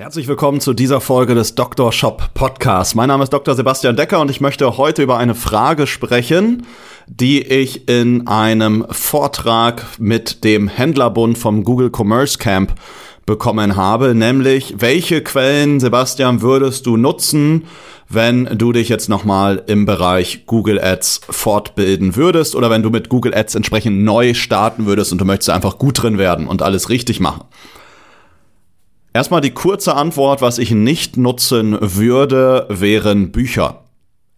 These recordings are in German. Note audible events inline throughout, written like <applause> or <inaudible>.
Herzlich willkommen zu dieser Folge des Dr. Shop Podcasts. Mein Name ist Dr. Sebastian Decker und ich möchte heute über eine Frage sprechen, die ich in einem Vortrag mit dem Händlerbund vom Google Commerce Camp bekommen habe, nämlich welche Quellen, Sebastian, würdest du nutzen, wenn du dich jetzt nochmal im Bereich Google Ads fortbilden würdest oder wenn du mit Google Ads entsprechend neu starten würdest und du möchtest einfach gut drin werden und alles richtig machen. Erstmal die kurze Antwort, was ich nicht nutzen würde, wären Bücher.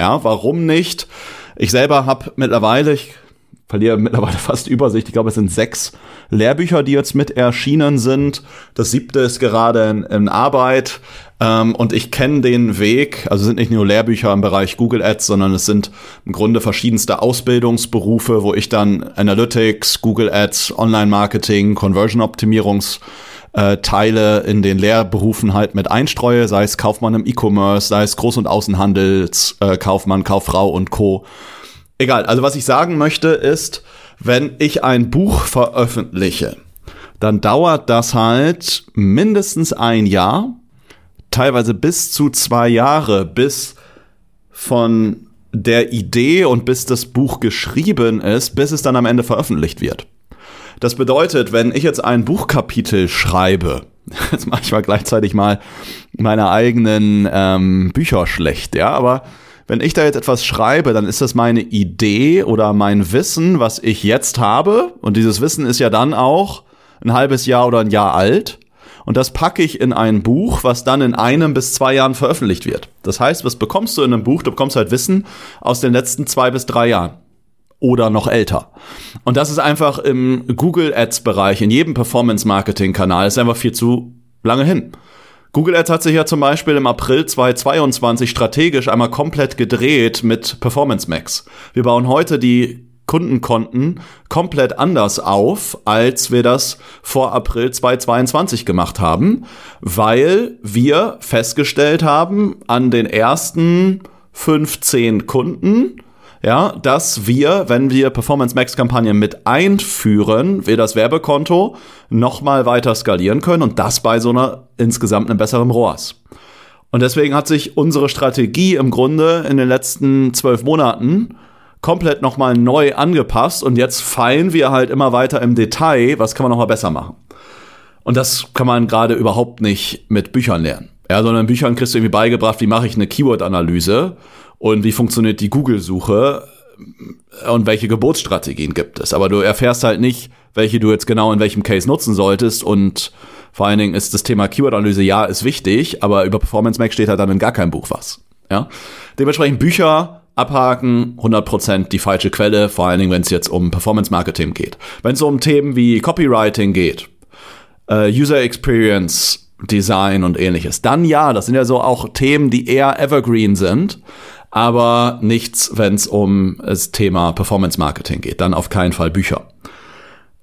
Ja, warum nicht? Ich selber habe mittlerweile, ich verliere mittlerweile <laughs> fast Übersicht, ich glaube, es sind sechs Lehrbücher, die jetzt mit erschienen sind. Das siebte ist gerade in, in Arbeit. Ähm, und ich kenne den Weg, also sind nicht nur Lehrbücher im Bereich Google Ads, sondern es sind im Grunde verschiedenste Ausbildungsberufe, wo ich dann Analytics, Google Ads, Online-Marketing, Conversion-Optimierungs- äh, Teile in den Lehrberufen halt mit einstreue, sei es Kaufmann im E-Commerce, sei es Groß- und Außenhandelskaufmann, äh, Kauffrau und Co. Egal, also was ich sagen möchte ist, wenn ich ein Buch veröffentliche, dann dauert das halt mindestens ein Jahr, teilweise bis zu zwei Jahre, bis von der Idee und bis das Buch geschrieben ist, bis es dann am Ende veröffentlicht wird. Das bedeutet, wenn ich jetzt ein Buchkapitel schreibe, <laughs> jetzt mache ich mal gleichzeitig mal meine eigenen ähm, Bücher schlecht, ja, aber wenn ich da jetzt etwas schreibe, dann ist das meine Idee oder mein Wissen, was ich jetzt habe. Und dieses Wissen ist ja dann auch ein halbes Jahr oder ein Jahr alt. Und das packe ich in ein Buch, was dann in einem bis zwei Jahren veröffentlicht wird. Das heißt, was bekommst du in einem Buch? Du bekommst halt Wissen aus den letzten zwei bis drei Jahren oder noch älter. Und das ist einfach im Google Ads Bereich, in jedem Performance Marketing Kanal, ist einfach viel zu lange hin. Google Ads hat sich ja zum Beispiel im April 2022 strategisch einmal komplett gedreht mit Performance Max. Wir bauen heute die Kundenkonten komplett anders auf, als wir das vor April 2022 gemacht haben, weil wir festgestellt haben, an den ersten 15 Kunden, ja, dass wir, wenn wir Performance Max Kampagnen mit einführen, wir das Werbekonto nochmal weiter skalieren können und das bei so einer insgesamt einem besseren ROAS. Und deswegen hat sich unsere Strategie im Grunde in den letzten zwölf Monaten komplett nochmal neu angepasst und jetzt feilen wir halt immer weiter im Detail, was kann man nochmal besser machen. Und das kann man gerade überhaupt nicht mit Büchern lernen. Ja, sondern in Büchern kriegst du irgendwie beigebracht, wie mache ich eine Keyword-Analyse und wie funktioniert die Google-Suche und welche Geburtsstrategien gibt es. Aber du erfährst halt nicht, welche du jetzt genau in welchem Case nutzen solltest und vor allen Dingen ist das Thema Keyword-Analyse, ja, ist wichtig, aber über Performance Max steht halt dann in gar keinem Buch was. Ja? Dementsprechend Bücher abhaken, 100% die falsche Quelle, vor allen Dingen, wenn es jetzt um Performance Marketing geht. Wenn es um Themen wie Copywriting geht, äh, User Experience, Design und ähnliches, dann ja, das sind ja so auch Themen, die eher evergreen sind aber nichts, wenn es um das Thema Performance Marketing geht. Dann auf keinen Fall Bücher.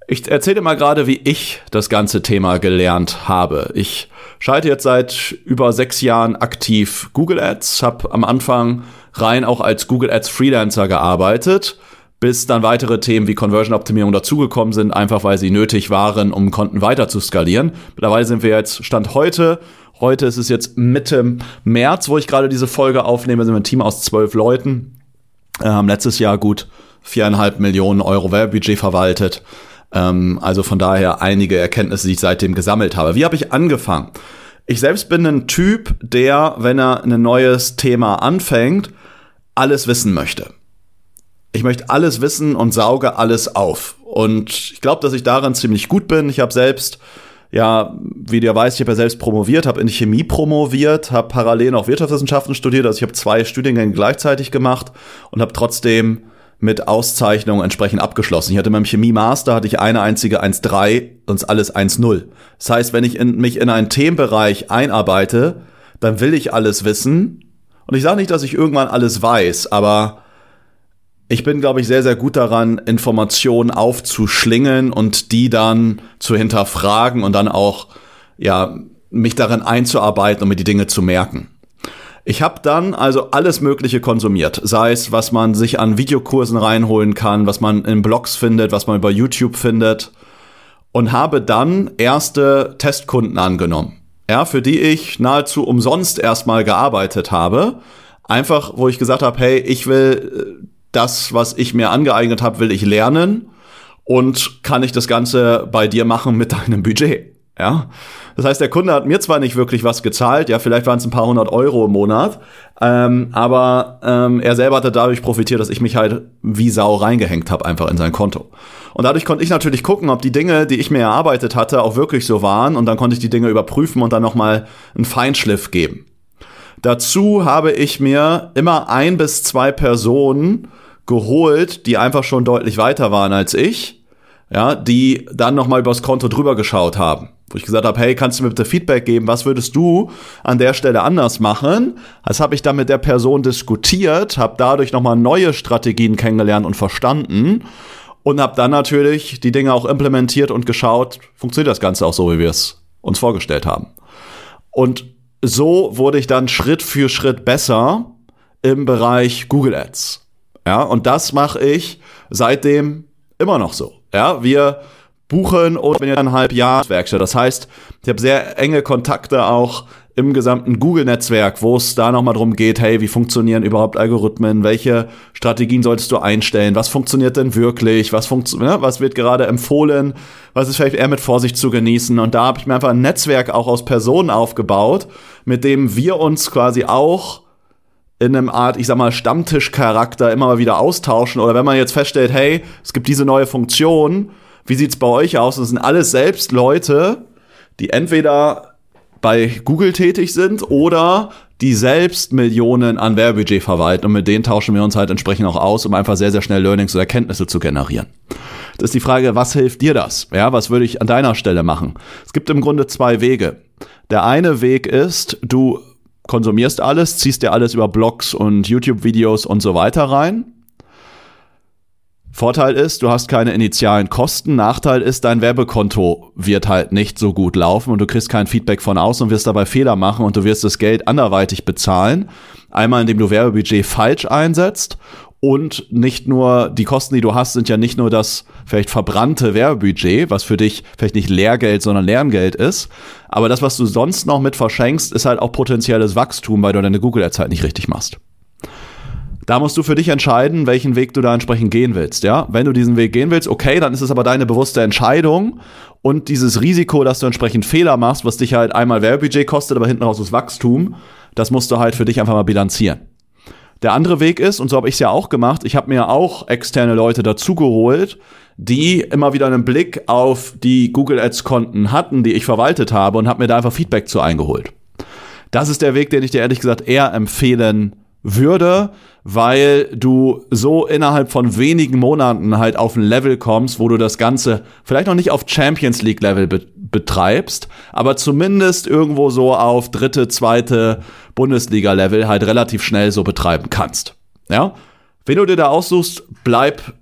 Ich erzähle mal gerade, wie ich das ganze Thema gelernt habe. Ich schalte jetzt seit über sechs Jahren aktiv Google Ads, habe am Anfang rein auch als Google Ads Freelancer gearbeitet, bis dann weitere Themen wie Conversion Optimierung dazugekommen sind, einfach weil sie nötig waren, um Konten weiter zu skalieren. Mittlerweile sind wir jetzt Stand heute Heute ist es jetzt Mitte März, wo ich gerade diese Folge aufnehme. sind wir ein Team aus zwölf Leuten. Haben letztes Jahr gut viereinhalb Millionen Euro Werbebudget verwaltet. Ähm, also von daher einige Erkenntnisse, die ich seitdem gesammelt habe. Wie habe ich angefangen? Ich selbst bin ein Typ, der, wenn er ein neues Thema anfängt, alles wissen möchte. Ich möchte alles wissen und sauge alles auf. Und ich glaube, dass ich daran ziemlich gut bin. Ich habe selbst ja, wie du ja weißt, ich habe ja selbst promoviert, habe in Chemie promoviert, habe parallel noch Wirtschaftswissenschaften studiert, also ich habe zwei Studiengänge gleichzeitig gemacht und habe trotzdem mit Auszeichnung entsprechend abgeschlossen. Ich hatte in meinem Chemie-Master hatte ich eine einzige 1,3, sonst alles 1,0. Das heißt, wenn ich in, mich in einen Themenbereich einarbeite, dann will ich alles wissen. Und ich sage nicht, dass ich irgendwann alles weiß, aber ich bin, glaube ich, sehr, sehr gut daran, Informationen aufzuschlingen und die dann zu hinterfragen und dann auch, ja, mich darin einzuarbeiten und mir die Dinge zu merken. Ich habe dann also alles Mögliche konsumiert, sei es, was man sich an Videokursen reinholen kann, was man in Blogs findet, was man über YouTube findet und habe dann erste Testkunden angenommen. Ja, für die ich nahezu umsonst erstmal gearbeitet habe. Einfach, wo ich gesagt habe, hey, ich will äh, das, was ich mir angeeignet habe, will ich lernen und kann ich das Ganze bei dir machen mit deinem Budget. Ja, das heißt, der Kunde hat mir zwar nicht wirklich was gezahlt, ja, vielleicht waren es ein paar hundert Euro im Monat, ähm, aber ähm, er selber hatte dadurch profitiert, dass ich mich halt wie Sau reingehängt habe einfach in sein Konto. Und dadurch konnte ich natürlich gucken, ob die Dinge, die ich mir erarbeitet hatte, auch wirklich so waren. Und dann konnte ich die Dinge überprüfen und dann nochmal einen Feinschliff geben. Dazu habe ich mir immer ein bis zwei Personen geholt, die einfach schon deutlich weiter waren als ich, ja, die dann nochmal übers Konto drüber geschaut haben. Wo ich gesagt habe, hey, kannst du mir bitte Feedback geben, was würdest du an der Stelle anders machen? Das habe ich dann mit der Person diskutiert, habe dadurch nochmal neue Strategien kennengelernt und verstanden und habe dann natürlich die Dinge auch implementiert und geschaut, funktioniert das Ganze auch so, wie wir es uns vorgestellt haben. Und so wurde ich dann Schritt für Schritt besser im Bereich Google Ads. Ja, und das mache ich seitdem immer noch so. Ja, wir buchen und bin ja eineinhalb Jahre Werkstatt. Das heißt, ich habe sehr enge Kontakte auch im gesamten Google-Netzwerk, wo es da nochmal drum geht, hey, wie funktionieren überhaupt Algorithmen? Welche Strategien solltest du einstellen? Was funktioniert denn wirklich? Was, funktio ne? was wird gerade empfohlen? Was ist vielleicht eher mit Vorsicht zu genießen? Und da habe ich mir einfach ein Netzwerk auch aus Personen aufgebaut, mit dem wir uns quasi auch in einem Art, ich sag mal, Stammtischcharakter immer mal wieder austauschen. Oder wenn man jetzt feststellt, hey, es gibt diese neue Funktion, wie sieht's bei euch aus? Das sind alles selbst Leute, die entweder bei Google tätig sind oder die selbst Millionen an Werbebudget verwalten und mit denen tauschen wir uns halt entsprechend auch aus, um einfach sehr, sehr schnell Learnings und Erkenntnisse zu generieren. Das ist die Frage, was hilft dir das? Ja, was würde ich an deiner Stelle machen? Es gibt im Grunde zwei Wege. Der eine Weg ist, du konsumierst alles, ziehst dir alles über Blogs und YouTube-Videos und so weiter rein. Vorteil ist, du hast keine initialen Kosten. Nachteil ist, dein Werbekonto wird halt nicht so gut laufen und du kriegst kein Feedback von außen und wirst dabei Fehler machen und du wirst das Geld anderweitig bezahlen. Einmal, indem du Werbebudget falsch einsetzt und nicht nur, die Kosten, die du hast, sind ja nicht nur das vielleicht verbrannte Werbebudget, was für dich vielleicht nicht Lehrgeld, sondern Lerngeld ist. Aber das, was du sonst noch mit verschenkst, ist halt auch potenzielles Wachstum, weil du deine Google Ads halt nicht richtig machst. Da musst du für dich entscheiden, welchen Weg du da entsprechend gehen willst, ja? Wenn du diesen Weg gehen willst, okay, dann ist es aber deine bewusste Entscheidung und dieses Risiko, dass du entsprechend Fehler machst, was dich halt einmal Werbebudget kostet, aber hinten raus das Wachstum, das musst du halt für dich einfach mal bilanzieren. Der andere Weg ist, und so habe ich es ja auch gemacht, ich habe mir auch externe Leute dazugeholt, die immer wieder einen Blick auf die Google Ads Konten hatten, die ich verwaltet habe und habe mir da einfach Feedback zu eingeholt. Das ist der Weg, den ich dir ehrlich gesagt eher empfehlen würde, weil du so innerhalb von wenigen Monaten halt auf ein Level kommst, wo du das Ganze vielleicht noch nicht auf Champions League Level be betreibst, aber zumindest irgendwo so auf dritte, zweite Bundesliga Level halt relativ schnell so betreiben kannst. Ja? Wenn du dir da aussuchst, bleib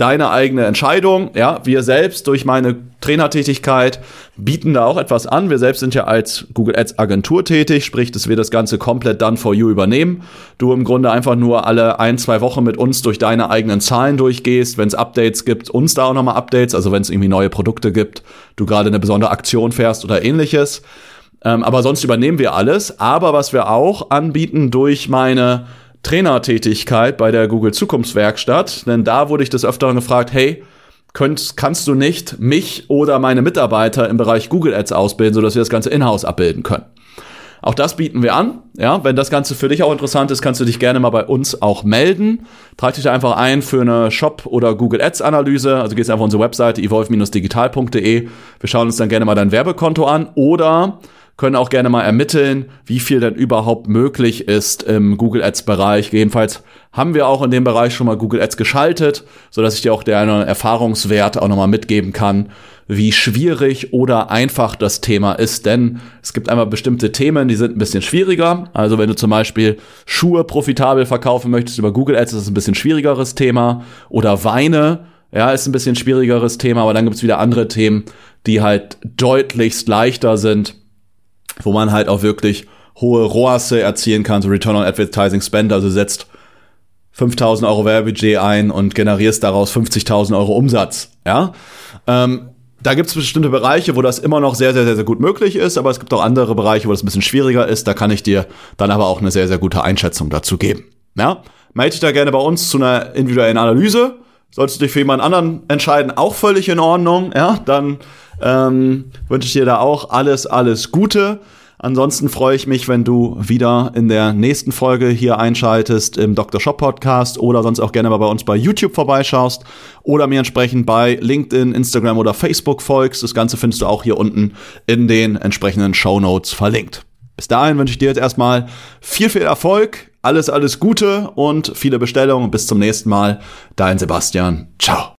deine eigene Entscheidung. Ja, wir selbst durch meine Trainertätigkeit bieten da auch etwas an. Wir selbst sind ja als Google Ads Agentur tätig, sprich, dass wir das Ganze komplett done for you übernehmen. Du im Grunde einfach nur alle ein, zwei Wochen mit uns durch deine eigenen Zahlen durchgehst. Wenn es Updates gibt, uns da auch nochmal Updates. Also wenn es irgendwie neue Produkte gibt, du gerade eine besondere Aktion fährst oder ähnliches. Ähm, aber sonst übernehmen wir alles. Aber was wir auch anbieten durch meine Trainertätigkeit bei der Google Zukunftswerkstatt, denn da wurde ich des Öfteren gefragt, hey, könnt, kannst du nicht mich oder meine Mitarbeiter im Bereich Google Ads ausbilden, sodass wir das Ganze in-house abbilden können. Auch das bieten wir an. Ja, wenn das Ganze für dich auch interessant ist, kannst du dich gerne mal bei uns auch melden. Trag dich einfach ein für eine Shop- oder Google Ads Analyse. Also gehst einfach auf unsere Webseite evolve-digital.de. Wir schauen uns dann gerne mal dein Werbekonto an oder können auch gerne mal ermitteln, wie viel denn überhaupt möglich ist im Google Ads Bereich. Jedenfalls haben wir auch in dem Bereich schon mal Google Ads geschaltet, so dass ich dir auch der Erfahrungswert auch nochmal mitgeben kann, wie schwierig oder einfach das Thema ist. Denn es gibt einmal bestimmte Themen, die sind ein bisschen schwieriger. Also wenn du zum Beispiel Schuhe profitabel verkaufen möchtest über Google Ads, ist das ein bisschen schwierigeres Thema. Oder Weine, ja, ist ein bisschen schwierigeres Thema. Aber dann gibt es wieder andere Themen, die halt deutlichst leichter sind, wo man halt auch wirklich hohe ROASe erzielen kann, so Return on Advertising Spend, also setzt 5000 Euro Werbebudget ein und generierst daraus 50.000 Euro Umsatz. Ja, ähm, da gibt es bestimmte Bereiche, wo das immer noch sehr, sehr, sehr, sehr gut möglich ist, aber es gibt auch andere Bereiche, wo das ein bisschen schwieriger ist. Da kann ich dir dann aber auch eine sehr, sehr gute Einschätzung dazu geben. Ja, melde dich da gerne bei uns zu einer individuellen Analyse. Solltest du dich für jemand anderen entscheiden, auch völlig in Ordnung. Ja, dann ähm, wünsche ich dir da auch alles, alles Gute. Ansonsten freue ich mich, wenn du wieder in der nächsten Folge hier einschaltest im Dr. Shop Podcast oder sonst auch gerne mal bei uns bei YouTube vorbeischaust oder mir entsprechend bei LinkedIn, Instagram oder Facebook folgst. Das Ganze findest du auch hier unten in den entsprechenden Show Notes verlinkt. Bis dahin wünsche ich dir jetzt erstmal viel, viel Erfolg, alles, alles Gute und viele Bestellungen. Bis zum nächsten Mal. Dein Sebastian. Ciao.